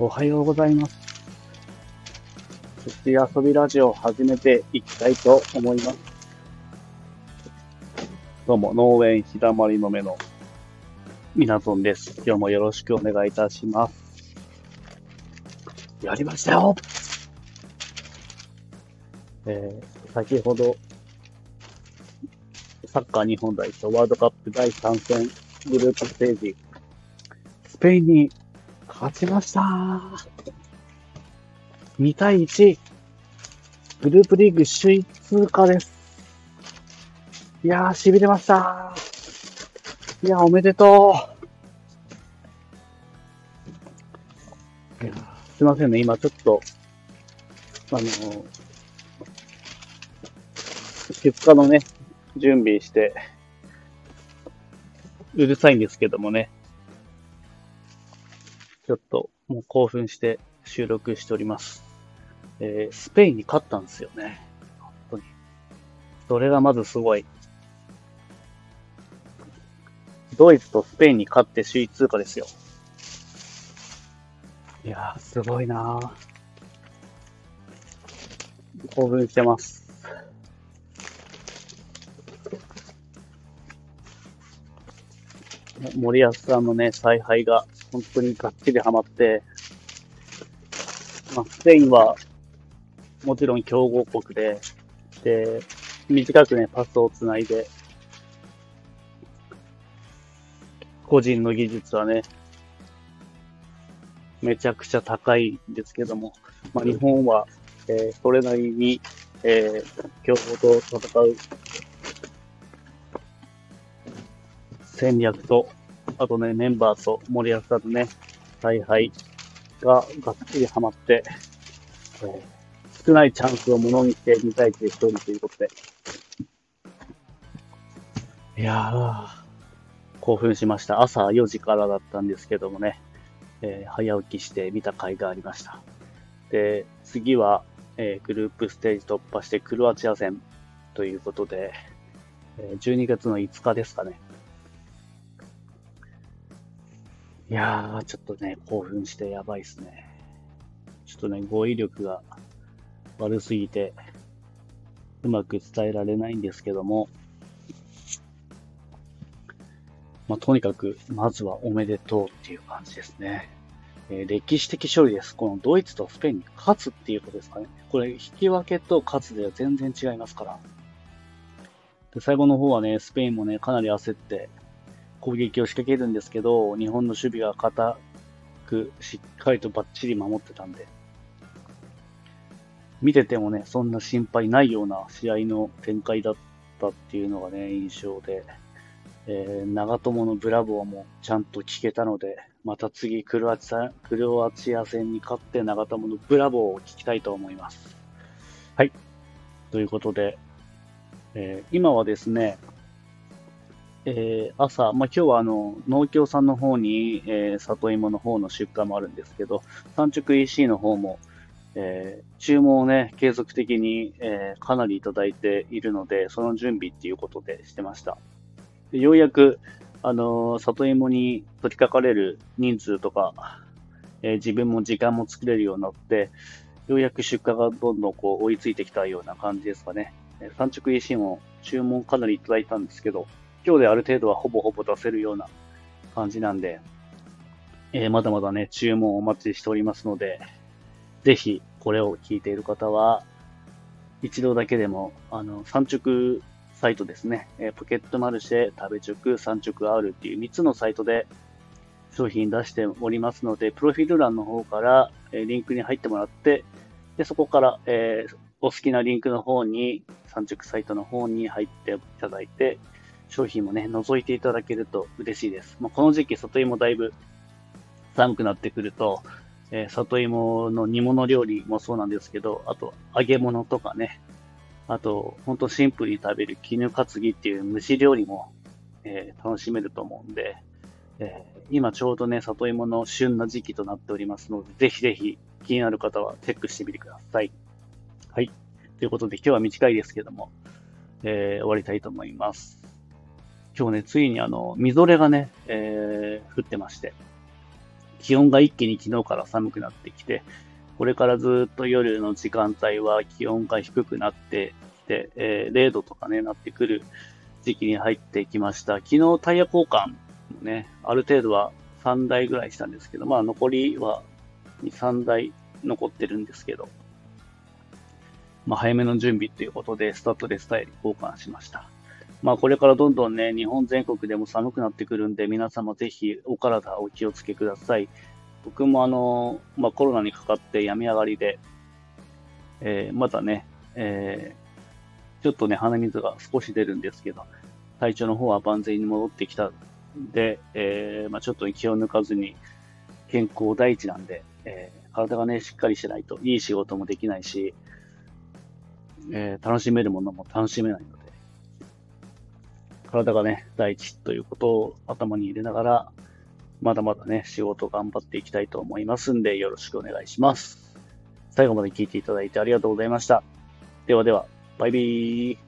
おはようございます。寿司遊びラジオを始めていきたいと思います。どうも、農園ひだまりの目のみなとんです。今日もよろしくお願いいたします。やりましたよえー、先ほど、サッカー日本代表ワールドカップ第3戦グループステージ、スペインに勝ちました。2対1。グループリーグ首位通過です。いやー、痺れました。いやー、おめでとう。いやすいませんね、今ちょっと、あのー、出荷のね、準備して、うるさいんですけどもね、ちょっともう興奮して収録しております。えー、スペインに勝ったんですよね。本当に。それがまずすごい。ドイツとスペインに勝って首位通過ですよ。いやー、すごいなー。興奮してます。森保さんのね、采配が本当にがっちりハマって、まあ、スペインはもちろん強豪国で、で、短くね、パスをつないで、個人の技術はね、めちゃくちゃ高いんですけども、まあ、日本は、えー、それなりに、えー、強豪と戦う戦略とあとね、メンバーと森保さんのね、采配ががっつりハマって、えー、少ないチャンスをものにして2対1で勝利ということで。いやー、興奮しました。朝4時からだったんですけどもね、えー、早起きして見た甲斐がありました。で、次は、えー、グループステージ突破してクロアチア戦ということで、え12月の5日ですかね。いやー、ちょっとね、興奮してやばいっすね。ちょっとね、語彙力が悪すぎて、うまく伝えられないんですけども、まあ、とにかく、まずはおめでとうっていう感じですね。えー、歴史的勝利です。このドイツとスペインに勝つっていうことですかね。これ、引き分けと勝つでは全然違いますから。で最後の方はね、スペインもね、かなり焦って、攻撃を仕掛けるんですけど、日本の守備が固く、しっかりとバッチリ守ってたんで、見ててもね、そんな心配ないような試合の展開だったっていうのがね、印象で、えー、長友のブラボーもちゃんと聞けたので、また次クロアチア、クロアチア戦に勝って長友のブラボーを聞きたいと思います。はい。ということで、えー、今はですね、えー、朝、まあ、今日はあの農協さんの方に、えー、里芋の方の出荷もあるんですけど、産直 EC の方も、えー、注文をね、継続的に、えかなりいただいているので、その準備っていうことでしてました。ようやく、あの里芋に取り掛かれる人数とか、え自分も時間も作れるようになって、ようやく出荷がどんどんこう追いついてきたような感じですかね。産直 EC も注文かなりいただいたんですけど、今日である程度はほぼほぼ出せるような感じなんで、えー、まだまだね、注文お待ちしておりますので、ぜひこれを聞いている方は、一度だけでも、あの、産直サイトですね、えー、ポケットマルシェ、食べ直、産直 R っていう3つのサイトで商品出しておりますので、プロフィール欄の方から、えー、リンクに入ってもらって、で、そこから、えー、お好きなリンクの方に、産直サイトの方に入っていただいて、商品もね、覗いていただけると嬉しいです。まあ、この時期、里芋だいぶ寒くなってくると、えー、里芋の煮物料理もそうなんですけど、あと揚げ物とかね、あと、ほんとシンプルに食べる絹担ぎっていう蒸し料理も、えー、楽しめると思うんで、えー、今ちょうどね、里芋の旬な時期となっておりますので、ぜひぜひ気になる方はチェックしてみてください。はい。ということで今日は短いですけども、えー、終わりたいと思います。今日ね、ついにあの、みぞれがね、えー、降ってまして、気温が一気に昨日から寒くなってきて、これからずっと夜の時間帯は気温が低くなってきて、えー、0度とかね、なってくる時期に入ってきました。昨日タイヤ交換もね、ある程度は3台ぐらいしたんですけど、まあ残りは2、3台残ってるんですけど、まあ早めの準備ということで、スタッドレスタイル交換しました。まあこれからどんどんね、日本全国でも寒くなってくるんで、皆様ぜひお体お気をつけください。僕もあの、まあコロナにかかって病み上がりで、えー、まだね、えー、ちょっとね、鼻水が少し出るんですけど、体調の方は万全に戻ってきたんで、えー、まあちょっと気を抜かずに、健康第一なんで、えー、体がね、しっかりしないといい仕事もできないし、えー、楽しめるものも楽しめないので、体がね、第一ということを頭に入れながら、まだまだね、仕事頑張っていきたいと思いますんで、よろしくお願いします。最後まで聞いていただいてありがとうございました。ではでは、バイビー。